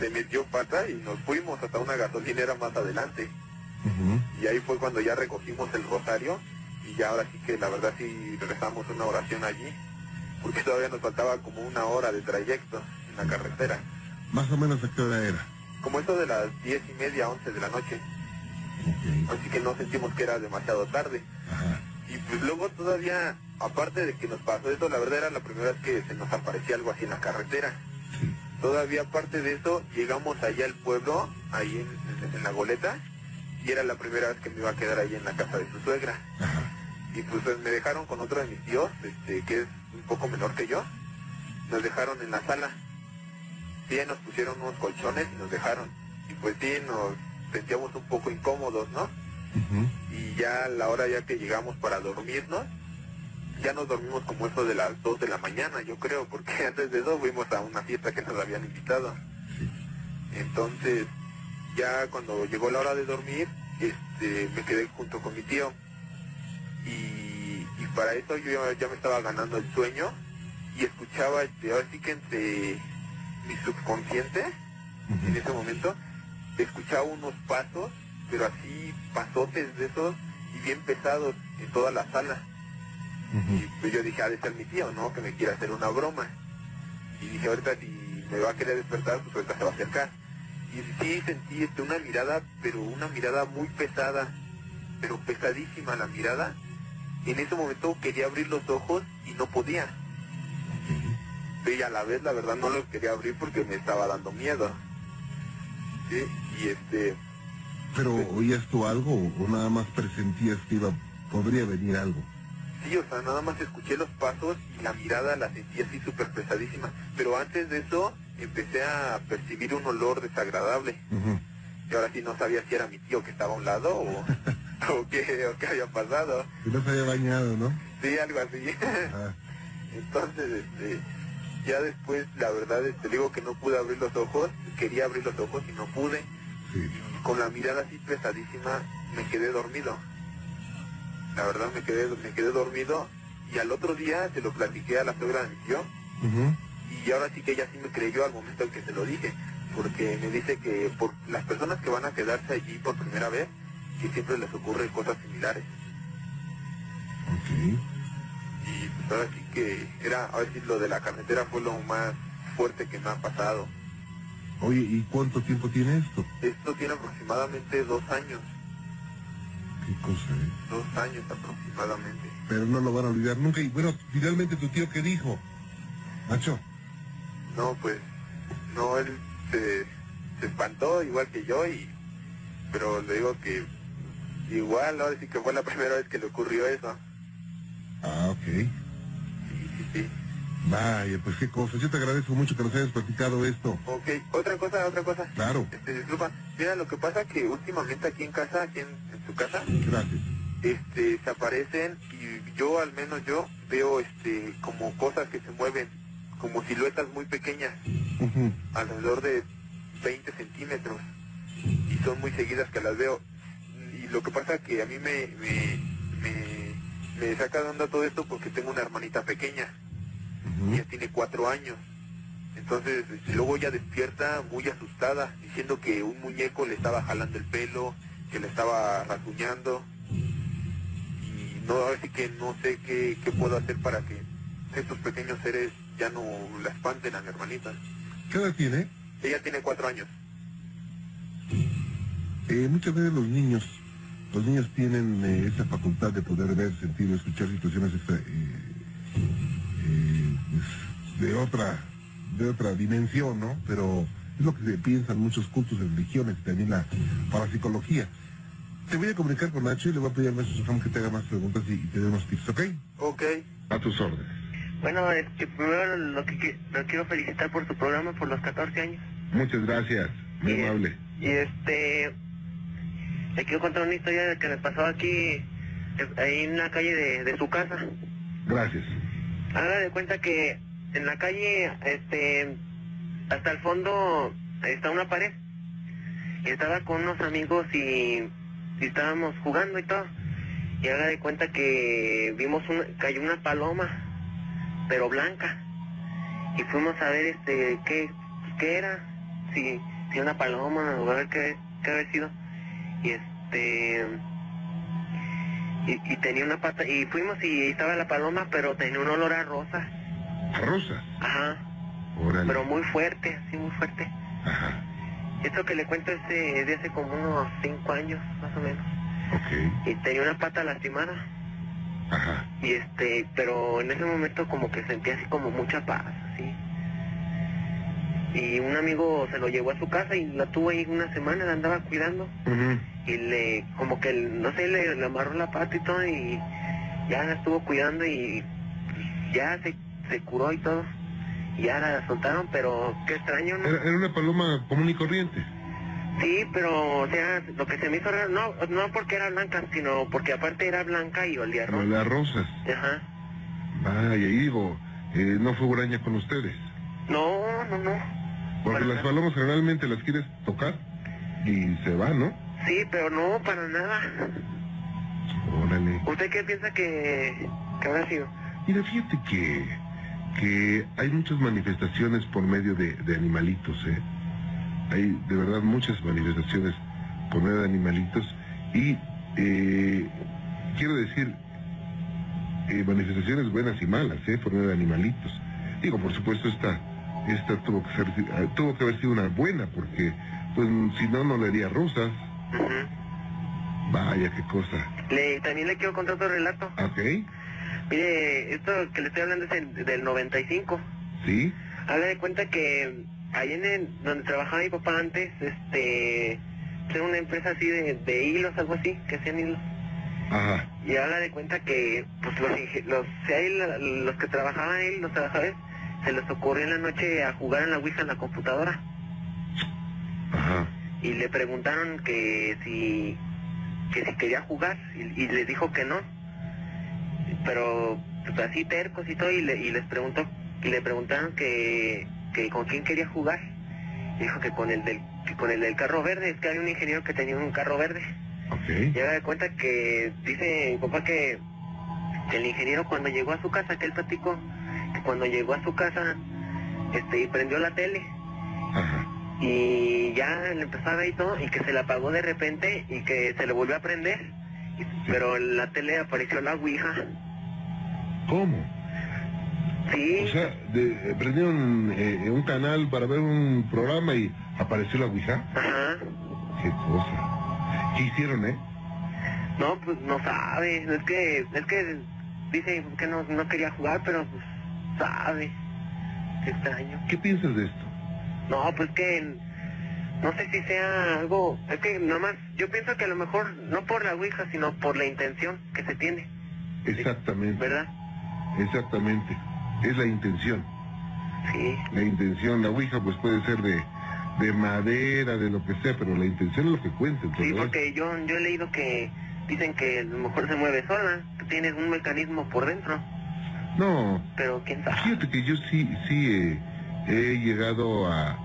le metió pata y nos fuimos hasta una gasolinera más adelante. Y ahí fue cuando ya recogimos el rosario y ya ahora sí que la verdad sí rezamos una oración allí, porque todavía nos faltaba como una hora de trayecto en la carretera. Más o menos a qué hora era. Como eso de las diez y media, once de la noche, así que no sentimos que era demasiado tarde. Ajá. Y pues luego todavía, aparte de que nos pasó eso, la verdad era la primera vez que se nos aparecía algo así en la carretera. Sí. Todavía aparte de eso, llegamos allá al pueblo, ahí en la goleta, y era la primera vez que me iba a quedar ahí en la casa de su suegra. Ajá. y pues me dejaron con otro de mis tíos, este, que es un poco menor que yo, nos dejaron en la sala. Sí, nos pusieron unos colchones y nos dejaron. Y pues sí, nos sentíamos un poco incómodos, ¿no? Y ya a la hora ya que llegamos para dormirnos, ya nos dormimos como eso de las 2 de la mañana, yo creo, porque antes de eso fuimos a una fiesta que nos habían invitado. Entonces, ya cuando llegó la hora de dormir, este, me quedé junto con mi tío. Y, y para eso yo ya, ya me estaba ganando el sueño y escuchaba, este, ahora sí que entre mi subconsciente, en ese momento, escuchaba unos pasos, pero así pasotes de esos y bien pesados en toda la sala. Y pues yo dije, ha de ser mi tío, ¿no? Que me quiere hacer una broma. Y dije, ahorita si me va a querer despertar, pues ahorita se va a acercar. Y sí sentí este, una mirada, pero una mirada muy pesada, pero pesadísima la mirada. En ese momento quería abrir los ojos y no podía. Y a la vez, la verdad, no los quería abrir porque me estaba dando miedo. Sí, y este, Pero oías tú algo o, nada más presentías que iba, podría venir algo. Sí, o sea, nada más escuché los pasos y la mirada la sentí así súper pesadísima. Pero antes de eso empecé a percibir un olor desagradable. Y ahora sí no sabía si era mi tío que estaba a un lado o, o, qué, o qué había pasado. Que no se había bañado, ¿no? Sí, algo así. Ajá. Entonces, este, ya después, la verdad, este, digo que no pude abrir los ojos. Quería abrir los ojos y no pude. Sí. Y con la mirada así pesadísima me quedé dormido. La verdad me quedé, me quedé dormido y al otro día se lo platiqué a la suegra de mi tío y ahora sí que ella sí me creyó al momento en que se lo dije porque me dice que por las personas que van a quedarse allí por primera vez que siempre les ocurre cosas similares. Ok. Y pues ahora sí que era, a ver si lo de la carretera fue lo más fuerte que me ha pasado. Oye, ¿y cuánto tiempo tiene esto? Esto tiene aproximadamente dos años, Qué cosa, ¿eh? dos años aproximadamente. Pero no lo van a olvidar nunca. Y bueno, finalmente tu tío, ¿qué dijo? Nacho. No, pues, no, él se, se espantó igual que yo y, pero le digo que igual, ahora sí que fue la primera vez que le ocurrió eso. Ah, ok. Sí, sí, sí. Vaya, pues qué cosa. Yo te agradezco mucho que nos hayas platicado esto. Ok, otra cosa, otra cosa. Claro. Este, disculpa, mira, lo que pasa que últimamente aquí en casa, aquí en, tu casa, Gracias. este, se aparecen y yo, al menos yo, veo este, como cosas que se mueven, como siluetas muy pequeñas, alrededor de 20 centímetros, y son muy seguidas que las veo. Y lo que pasa que a mí me, me, me, me saca de onda todo esto porque tengo una hermanita pequeña, Ujú. ella tiene cuatro años. Entonces, este, luego ella despierta muy asustada, diciendo que un muñeco le estaba jalando el pelo, que le estaba rasguñando. Y no, ahora sí que no sé qué, qué puedo hacer para que estos pequeños seres ya no la espanten a mi hermanita. ¿Qué edad tiene? Ella tiene cuatro años. Eh, muchas veces los niños, los niños tienen eh, esa facultad de poder ver, sentir escuchar situaciones extra- eh, eh, pues, de otra, de otra dimensión, ¿no? Pero es lo que se piensa en muchos cultos de religiones también la parapsicología. Te voy a comunicar con Nacho y le voy a pedir a nuestro Sofán que te haga más preguntas y, y te dé unos tips, ¿ok? Ok. A tus órdenes. Bueno, este, primero lo que lo quiero felicitar por su programa por los 14 años. Muchas gracias, muy Y- amable. Y este, le quiero contar una historia de que me pasó aquí, ahí en la calle de, de su casa. Gracias. Haga de cuenta que en la calle, este, hasta el fondo está una pared. Y estaba con unos amigos y, y estábamos jugando y todo. Y haga de cuenta que vimos una, cayó una paloma, pero blanca. Y fuimos a ver este qué, qué era, si, si una paloma, o a ver qué, qué había sido. Y este y, y tenía una pata, y fuimos y estaba la paloma, pero tenía un olor a rosa. A Rosa. Ajá, pero muy fuerte, así muy fuerte. Ajá. Esto que le cuento es de, es de hace como unos cinco años, más o menos. Ok. Y tenía una pata lastimada. Ajá. Y este, pero en ese momento como que sentía así como mucha paz, así. Y un amigo se lo llevó a su casa y la tuvo ahí una semana, la andaba cuidando. Y le, como que, no sé, le, le amarró la pata y todo y ya la estuvo cuidando y ya se, se curó y todo. Ya la soltaron, pero qué extraño, ¿no? Era, era una paloma común y corriente. Sí, pero, o sea, lo que se me hizo raro, no, no porque era blanca, sino porque aparte era blanca y olía rojo. las rosas. Ajá. Vaya, y digo, eh, no fue huraña con ustedes. No, no, no. Porque Para las nada. palomas generalmente las quieres tocar y se van, ¿no? Sí, pero no, para nada. Órale. ¿Usted qué piensa que, que habrá sido? Mira, fíjate que, que hay muchas manifestaciones por medio de, de animalitos, ¿eh? Hay de verdad muchas manifestaciones por medio de animalitos y eh, quiero decir, eh, manifestaciones buenas y malas, ¿eh? Por medio de animalitos. Digo, por supuesto, esta, esta tuvo que ser, eh, tuvo que haber sido una buena porque, pues, si no, no le haría rosas. Vaya, qué cosa. Le, también le quiero contar otro relato. ¿Ok? Mire, esto que le estoy hablando es el- del 95. ¿Sí? Haga de cuenta que ahí en el, donde trabajaba mi papá antes, este, era una empresa así de, de hilos, algo así, que hacían hilos. Ajá. Y haga de cuenta que, pues los, los, si los que trabajaban ahí, los trabajadores, se les ocurrió en la noche a jugar en la Ouija en la computadora. Ajá. Y le preguntaron que si, que si quería jugar, y, y les dijo que no. Pero, pues así tercos y todo, y, le, y les preguntó, y le preguntaron que, que con quién quería jugar. Dijo que con el del, que con el del carro verde, es que hay un ingeniero que tenía un carro verde. Y haga de cuenta que dice mi papá que, que el ingeniero cuando llegó a su casa, que él platicó, que cuando llegó a su casa, este, y prendió la tele, Ajá. y ya le empezó a ver y todo, y que se le apagó de repente y que se le volvió a prender. Pero en la tele apareció la Ouija. ¿Cómo? Sí, O sea, de- eh, prendieron eh, un canal para ver un programa y apareció la Ouija. ajá. Qué cosa. ¿Qué hicieron, eh? No, pues no sabe. Es que, es que dice que no, no quería jugar, pero pues sabe. Qué extraño. ¿Qué piensas de esto? No, pues que no sé si sea algo. Es que nada más, yo pienso que a lo mejor no por la Ouija, sino por la intención que se tiene, Exactamente. ¿verdad? Exactamente. Es la intención. Sí. La intención, la Ouija pues puede ser de, de madera, de lo que sea, pero la intención es lo que cuenta. Sí, porque yo, yo he leído que dicen que a lo mejor se mueve sola, que tiene un mecanismo por dentro, No, pero quién sabe. fíjate que yo sí, sí eh, he llegado a,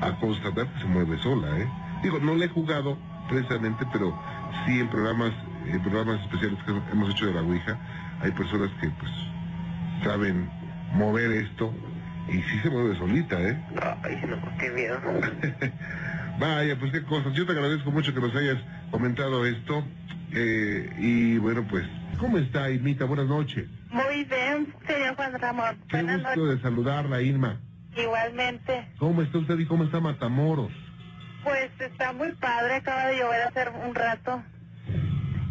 a constatar que se mueve sola, ¿eh? Digo, no la he jugado precisamente, pero sí en programas, en programas especiales que hemos hecho de la Ouija, hay personas que pues saben mover esto y sí se mueve solita, ¿eh? Ay, no, qué miedo. Vaya, pues qué cosas. Yo te agradezco mucho que nos hayas comentado esto. eh, y bueno, pues, ¿cómo está, Irmita? Buenas noches. Muy bien, señor Juan Ramón. Qué Buenas gusto noches. de saludarla, Irma. Igualmente. ¿Cómo está usted y cómo está Matamoros? Pues está muy padre, acaba de llover hace un rato.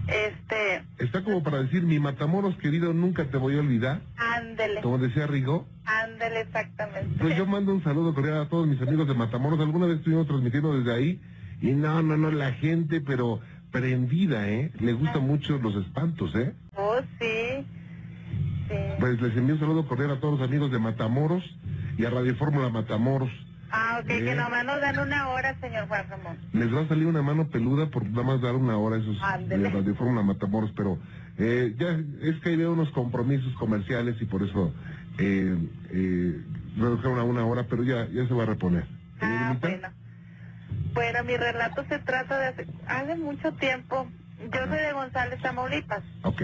Este, Está como para decir, mi Matamoros querido, nunca te voy a olvidar. ándele, Como decía Rigo. ándele exactamente. Pues yo mando un saludo cordial a todos mis amigos de Matamoros. Alguna vez estuvimos transmitiendo desde ahí. Y no, no, no, la gente, pero prendida, ¿eh? Le gustan mucho los espantos, ¿eh? Oh, sí. Sí. Pues les envío un saludo cordial a todos los amigos de Matamoros y a Radio Fórmula Matamoros. Ah, ok, que Bien. nomás nos dan una hora, señor Juan Ramón. Les va a salir una mano peluda por nada más dar una hora a esos Ándele. de Radio Fórmula Matamoros, pero eh, ya es que hay unos compromisos comerciales y por eso eh, eh, redujeron a una hora, pero ya, ya se va a reponer. ¿Eh, Ah, bueno. Bueno, mi relato se trata de hace, hace mucho tiempo. Yo soy de González, Tamaulipas, Ok,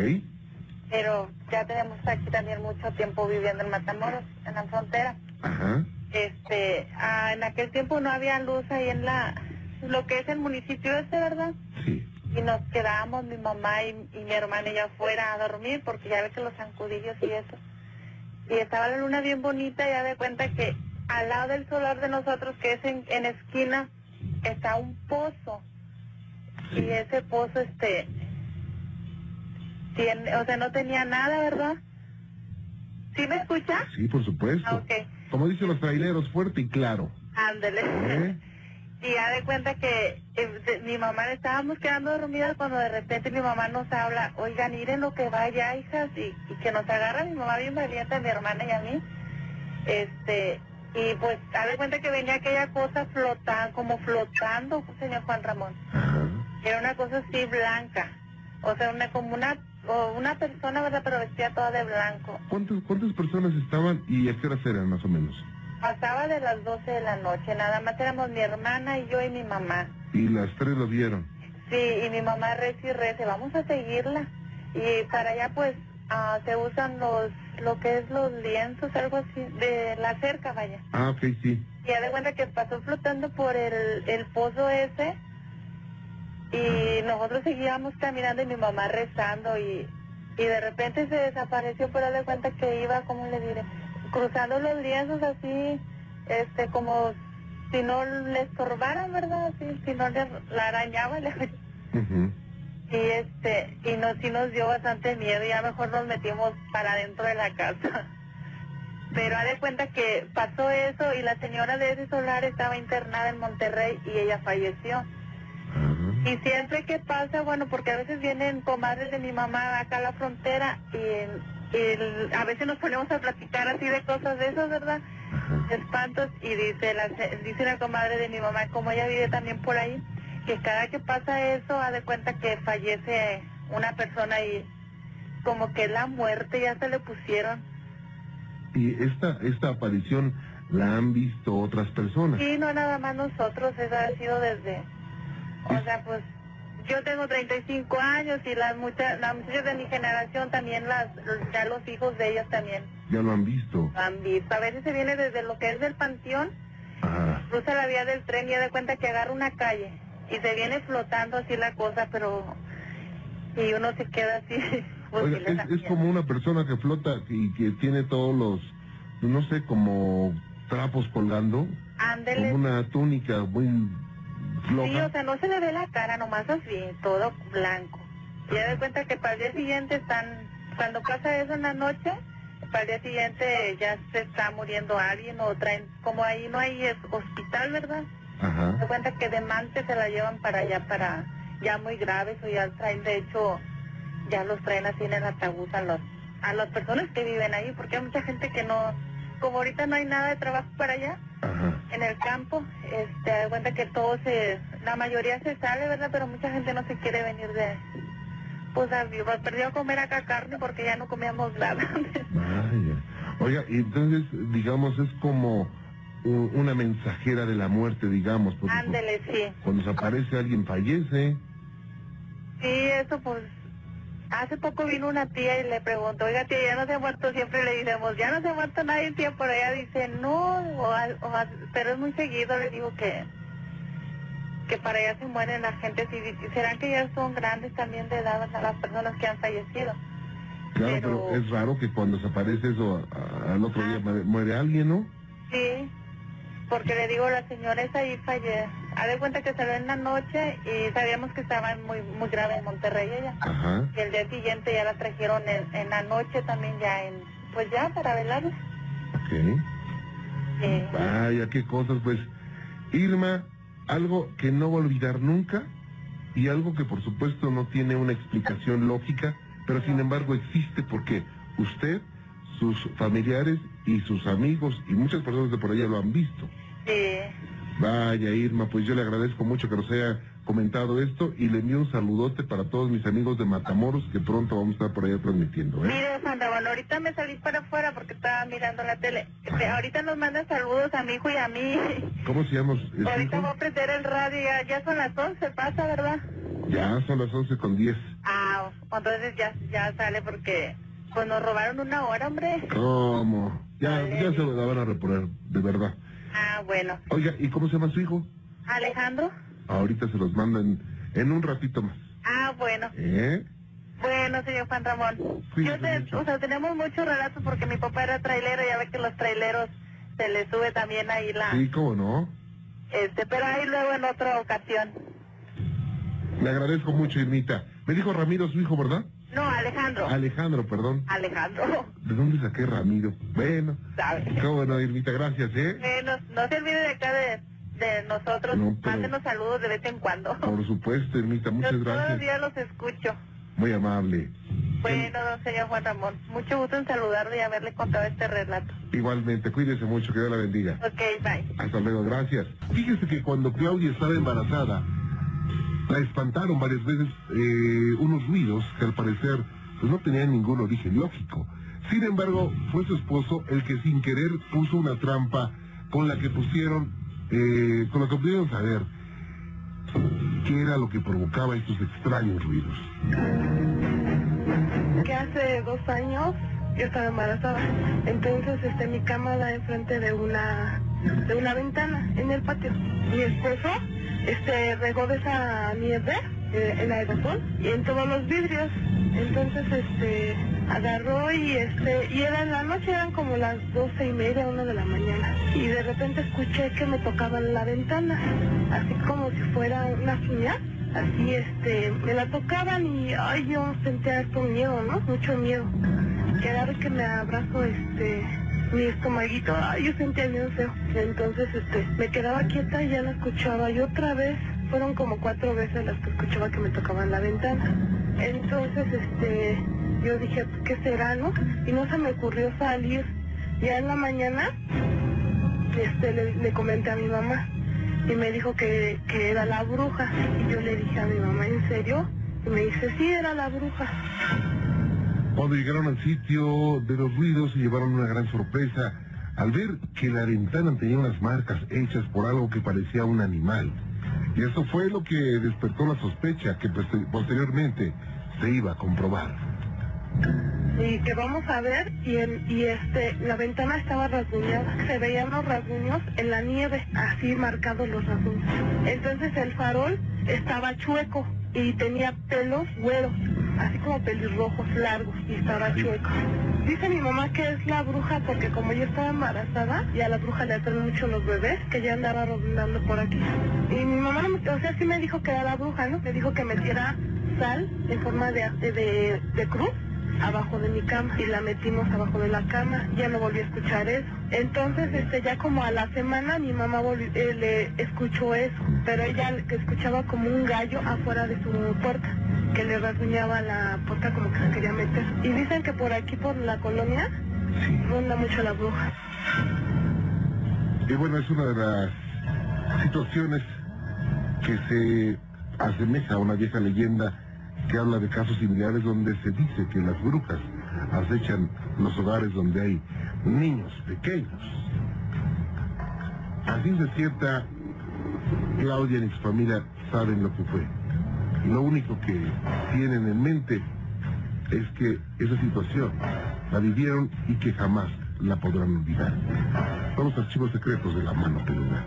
pero ya tenemos aquí también mucho tiempo viviendo en Matamoros, en la frontera. ajá, Este, ah, en aquel tiempo no había luz ahí en la, lo que es el municipio este, ¿verdad? sí, Y nos quedábamos mi mamá y, y mi hermana y yo afuera a dormir porque ya ves que los zancudillos y eso. Y estaba la luna bien bonita y ya de cuenta que al lado del solar de nosotros, que es en, en esquina, está un pozo. Y ese pozo, este, tiene, o sea, no tenía nada, ¿verdad? ¿Sí me escucha? sí, por supuesto. Ah, ok. Como dicen los traileros, fuerte y claro. Ándele. ¿Eh? Y ya de cuenta que eh, de- mi mamá estábamos quedando dormidas cuando de repente mi mamá nos habla, oigan, miren lo que va allá, hijas, y, y que nos agarra mi mamá bien valiente, mi hermana y a mí. Este, y pues, da de cuenta que venía aquella cosa flotando, como flotando, señor Juan Ramón. Ajá. Era una cosa así blanca. O sea, una como una, o una persona, ¿verdad? Pero vestida toda de blanco. ¿Cuántas, ¿Cuántas personas estaban y a qué horas eran más o menos? Pasaba de las 12 de la noche, nada más éramos mi hermana y yo y mi mamá. Y las tres lo vieron. Sí, y mi mamá reza y reza, vamos a seguirla. Y para allá pues ah, se usan los, lo que es los lienzos, algo así, de la cerca, vaya. Ah, ok, sí. Y ya de cuenta que pasó flotando por el, el pozo ese y nosotros seguíamos caminando y mi mamá rezando y, y de repente se desapareció, pero de cuenta que iba, ¿cómo le diré? Cruzando los lienzos así, este, como si no le estorbaran, ¿verdad? Así, si no le, la arañaba, le y este, y nos, sí nos dio bastante miedo, y ya mejor nos metimos para adentro de la casa. Pero ha de cuenta que pasó eso y la señora de ese solar estaba internada en Monterrey y ella falleció. Y siempre que pasa, bueno, porque a veces vienen comadres de mi mamá acá a la frontera y, y a veces nos ponemos a platicar así de cosas de esas, ¿verdad? Ajá. espantos y dice la dice una comadre de mi mamá como ella vive también por ahí que cada que pasa eso ha de cuenta que fallece una persona y como que la muerte ya se le pusieron Y esta, esta aparición la han visto otras personas. y no nada más nosotros eso ha sido desde o sea pues yo tengo 35 años y las muchas las muchachas de mi generación también las ya los hijos de ellas también Ya lo han visto. han visto a veces se viene desde lo que es del panteón Ajá. cruza la vía del tren y da de cuenta que agarra una calle y se viene flotando así la cosa, pero y uno se queda así. pues, Oiga, es, como una persona que flota y que tiene todos los, no sé, como trapos colgando, Ándele. como una túnica muy Sí, o sea, no se le ve la cara, nomás así, todo blanco. Y ya de cuenta que para el día siguiente están, cuando pasa eso en la noche, para el día siguiente ya se está muriendo alguien o traen, como ahí no hay hospital, ¿verdad? Ajá. cuenta que de Mante se la llevan para allá, para ya muy graves o ya traen, de hecho, ya los traen así en el ataúd a, los, a las personas que viven ahí, porque hay mucha gente que no, como ahorita no hay nada de trabajo para allá, Ajá. en el campo, este, da cuenta que todo se, la mayoría se sale, ¿verdad? Pero mucha gente no se quiere venir de, pues, a, pues, perdió a comer acá carne porque ya no comíamos nada. Vaya. Oiga, y entonces, digamos, es como una mensajera de la muerte, digamos, Ándele, sí. cuando se aparece alguien fallece. Sí, eso pues, hace poco vino una tía y le preguntó, oiga tía, ya no se ha muerto, siempre le decimos, ya no se ha muerto nadie, tía, por allá dice, no, o, o pero es muy seguido, le digo que, que para allá se mueren la gente, si, serán que ya son grandes también de edad a las personas que han fallecido. Claro, Pero- pero, es raro que cuando se aparece eso, a- al otro día muere, muere alguien, ¿no? Sí, porque le digo, la señora esa ahí. Ha de cuenta que salió en la noche y sabíamos que estaba muy muy grave en Monterrey ella. Ajá. Y el día siguiente ya la trajeron en, en la noche también ya en, pues ya para velarla. Ok. Sí. Vaya, qué cosas, pues. Irma, algo que no va a olvidar nunca y algo que por supuesto no tiene una explicación lógica, pero sin embargo existe porque usted, sus familiares y sus amigos y muchas personas de por allá lo han visto. Sí. Vaya, Irma, pues yo le agradezco mucho que nos haya comentado esto y le envío un saludote para todos mis amigos de Matamoros que pronto vamos a estar por allá transmitiendo, ¿eh? Mire, Sandra, bueno, ahorita me salí para afuera porque estaba mirando la tele. Este, ahorita nos mandan saludos a mi hijo y a mí. ¿Cómo se llama ahorita voy a prender el radio, ya, ya son las 11, pasa, ¿verdad? Ya son las 11 con 10. Ah, entonces ya, ya sale porque pues nos robaron una hora, hombre. ¿Cómo? Ya, ya se la van a reponer, de verdad. Ah, bueno. Oiga, ¿y cómo se llama su hijo? Alejandro. Ahorita se los mandan en un ratito más. Ah, bueno. ¿Eh? Bueno, señor Juan Ramón. Yo te- o sea, tenemos muchos relatos porque mi papá era trailero, ya ve que los traileros se les sube también ahí la... Sí, ¿cómo no? Este, pero ahí luego en otra ocasión. Le agradezco mucho, Irmita. Me dijo Ramiro su hijo, ¿verdad? No, Alejandro. Alejandro, perdón. Alejandro, ¿De dónde saqué Ramiro? Bueno, ¿sabes? cómo no, Irmita, gracias, ¿eh? Eh, no, no se olvide de acá de, de nosotros. No, pero- Mándenos saludos de vez en cuando. Por supuesto, Irmita, muchas Yo todos los gracias. días los escucho. Muy amable. Bueno, don señor Juan Ramón, mucho gusto en saludarle y haberle contado este relato. Igualmente, cuídese mucho, que Dios la bendiga. Ok, bye. Hasta luego, gracias. Fíjese que cuando Claudia estaba embarazada, la espantaron varias veces eh, unos ruidos que al parecer pues, no tenían ningún origen lógico. Sin embargo, fue su esposo el que sin querer puso una trampa con la que pusieron, eh, con la que pudieron saber qué era lo que provocaba estos extraños ruidos. que hace dos años yo estaba embarazada. Entonces, este, mi cama da enfrente de una, de una ventana en el patio. Mi esposo, este, regó de esa nieve, eh, el aerosol, y en todos los vidrios. Entonces, este, agarró y este, y era en la noche, eran como las doce y media, una de la mañana. Y de repente escuché que me tocaban la ventana, así como si fuera una uñas así este me la tocaban y ay yo sentía harto miedo no mucho miedo vez que me abrazo este mi estomaguito ay yo sentía miedo feo entonces este me quedaba quieta y ya no escuchaba y otra vez fueron como cuatro veces las que escuchaba que me tocaban la ventana entonces este yo dije qué será no y no se me ocurrió salir ya en la mañana este le, le comenté a mi mamá y me dijo que, que era la bruja. Y yo le dije a mi mamá, ¿en serio? Y me dice, sí, era la bruja. Cuando llegaron al sitio de los ruidos se llevaron una gran sorpresa al ver que la ventana tenía unas marcas hechas por algo que parecía un animal. Y eso fue lo que despertó la sospecha que poster- posteriormente se iba a comprobar. y que vamos a ver y este la ventana estaba rasguñada se veían los rasguños en la nieve así marcados los rasguños entonces el farol estaba chueco y tenía pelos güeros así como pelirrojos largos y estaba chueco. Dice mi mamá que es la bruja porque como yo estaba embarazada y a la bruja le atraen mucho los bebés que ya andaba rondando por aquí. Y mi mamá o sea sí me dijo que era la bruja no me dijo que metiera sal en forma de, de, de cruz abajo de mi cama y la metimos abajo de la cama. Ya no volví a escuchar eso. Entonces este ya como a la semana mi mamá volvió- eh, le escuchó eso pero ella que escuchaba como un gallo afuera de su puerta que le rasguñaba la puerta como que se quería meter. Y dicen que por aquí por la colonia ronda mucho la bruja. Y bueno, es una de las situaciones que se asemeja a una vieja leyenda que habla de casos similares donde se dice que las brujas acechan los hogares donde hay niños pequeños. Así se cierta, Claudia y su familia saben lo que fue. Lo único que tienen en mente es que esa situación la vivieron y que jamás la podrán olvidar. Son los archivos secretos de la mano peluda.